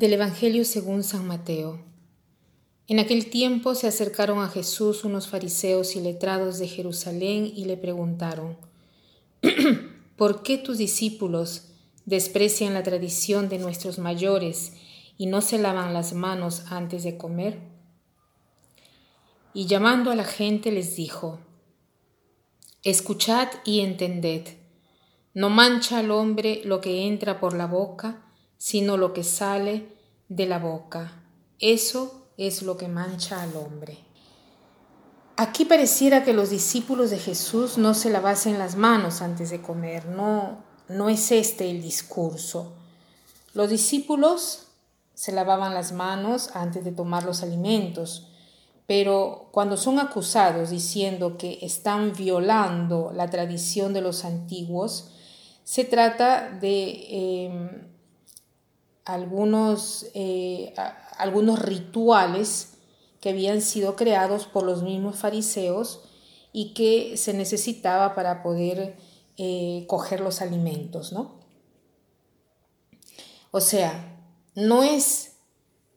Del Evangelio según San Mateo. En aquel tiempo se acercaron a Jesús unos fariseos y letrados de Jerusalén y le preguntaron, ¿por qué tus discípulos desprecian la tradición de nuestros mayores y no se lavan las manos antes de comer? Y llamando a la gente les dijo, Escuchad y entended, no mancha al hombre lo que entra por la boca, sino lo que sale de la boca. Eso es lo que mancha al hombre. Aquí pareciera que los discípulos de Jesús no se lavasen las manos antes de comer, no, no es este el discurso. Los discípulos se lavaban las manos antes de tomar los alimentos, pero cuando son acusados diciendo que están violando la tradición de los antiguos, se trata de em, algunos, eh, algunos rituales que habían sido creados por los mismos fariseos y que se necesitaba para poder eh, coger los alimentos, ¿no? O sea, no es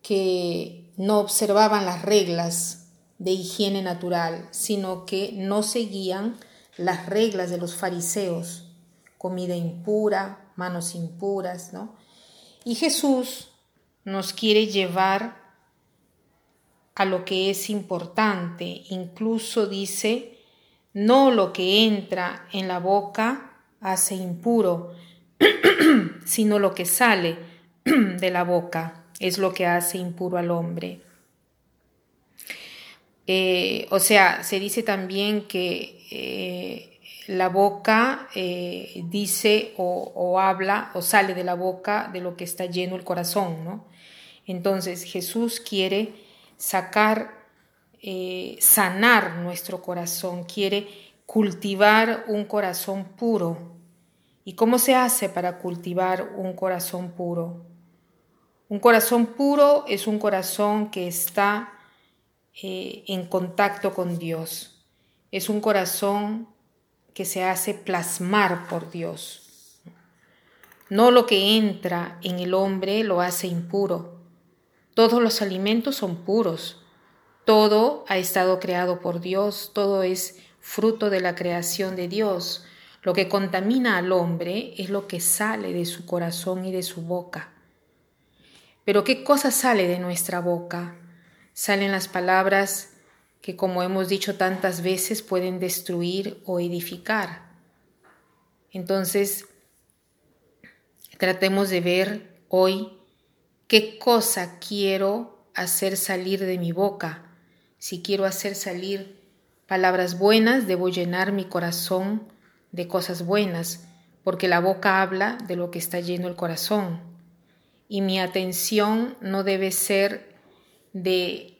que no observaban las reglas de higiene natural, sino que no seguían las reglas de los fariseos, comida impura, manos impuras, ¿no? Y Jesús nos quiere llevar a lo que es importante. Incluso dice, no lo que entra en la boca hace impuro, sino lo que sale de la boca es lo que hace impuro al hombre. Eh, o sea, se dice también que eh, la boca eh, dice o, habla o sale de la boca de lo que está lleno el corazón, ¿no? Entonces Jesús quiere sacar, eh, sanar nuestro corazón, quiere cultivar un corazón puro. ¿Y cómo se hace para cultivar un corazón puro? Un corazón puro es un corazón que está eh, en contacto con Dios. Es un corazón que se hace plasmar por Dios. No lo que entra en el hombre lo hace impuro. Todos los alimentos son puros. Todo ha estado creado por Dios, todo es fruto de la creación de Dios. Lo que contamina al hombre es lo que sale de su corazón y de su boca. Pero ¿qué cosa sale de nuestra boca? Salen las palabras que como hemos dicho tantas veces pueden destruir o edificar. Entonces, tratemos de ver hoy qué cosa quiero hacer salir de mi boca. Si quiero hacer salir palabras buenas, debo llenar mi corazón de cosas buenas, porque la boca habla de lo que está lleno el corazón. Y mi atención no debe ser de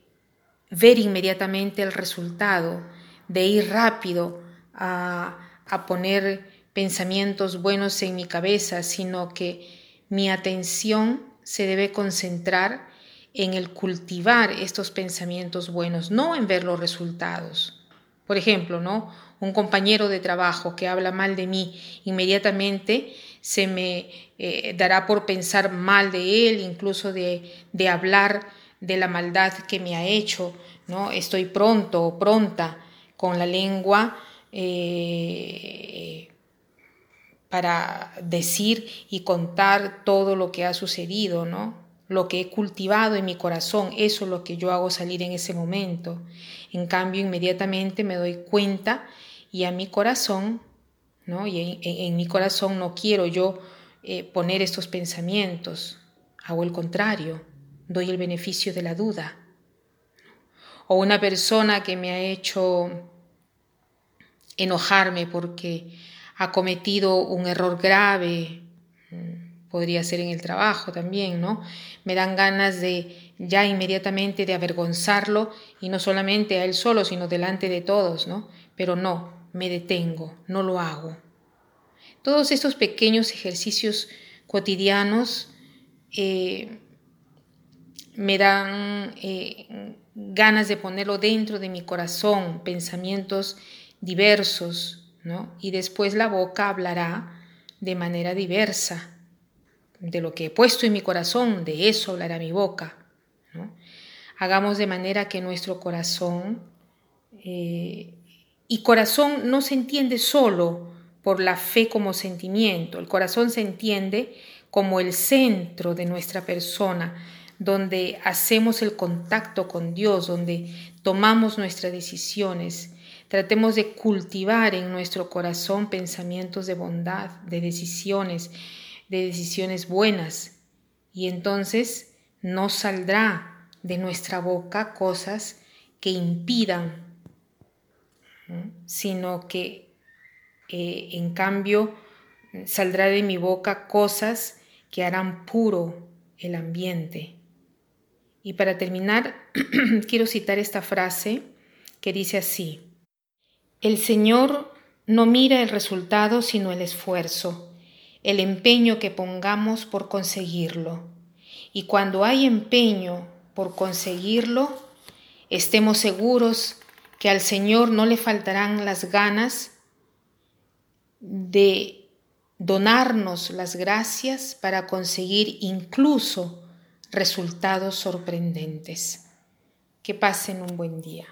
ver inmediatamente el resultado, de ir rápido a, poner pensamientos buenos en mi cabeza, sino que mi atención se debe concentrar en el cultivar estos pensamientos buenos, no en ver los resultados. Por ejemplo, ¿no? Un compañero de trabajo que habla mal de mí, inmediatamente se me eh, dará por pensar mal de él, incluso de, de hablar de la maldad que me ha hecho, ¿no? Estoy pronto o pronta con la lengua eh, para decir y contar todo lo que ha sucedido, ¿no? Lo que he cultivado en mi corazón, eso es lo que yo hago salir en ese momento. En cambio, inmediatamente me doy cuenta y a mi corazón, ¿no? Y en, mi corazón no quiero yo eh, poner estos pensamientos, hago el contrario doy el beneficio de la duda. O una persona que me ha hecho enojarme porque ha cometido un error grave, mm, podría ser en el trabajo también, ¿no? Me dan ganas de ya inmediatamente de avergonzarlo y no solamente a él solo, sino delante de todos, ¿no? Pero no, me detengo, no lo hago. Todos estos pequeños ejercicios cotidianos eh, me dan eh, ganas de ponerlo dentro de mi corazón, pensamientos diversos, ¿no? Y después la boca hablará de manera diversa, de lo que he puesto en mi corazón, de eso hablará mi boca. Hagamos de manera que nuestro corazón, eh, y corazón no se entiende solo por la fe como sentimiento, el corazón se entiende como el centro de nuestra persona, donde hacemos el contacto con Dios, donde tomamos nuestras decisiones. Tratemos de cultivar en nuestro corazón pensamientos de bondad, de decisiones, de decisiones buenas. Y entonces no saldrá de nuestra boca cosas que impidan, sino que eh, en cambio saldrá de mi boca cosas que harán puro el ambiente. Y para terminar, quiero citar esta frase que dice así, el Señor no mira el resultado sino el esfuerzo, el empeño que pongamos por conseguirlo. Y cuando hay empeño por conseguirlo, estemos seguros que al Señor no le faltarán las ganas de donarnos las gracias para conseguir incluso resultados sorprendentes. Que pasen un buen día.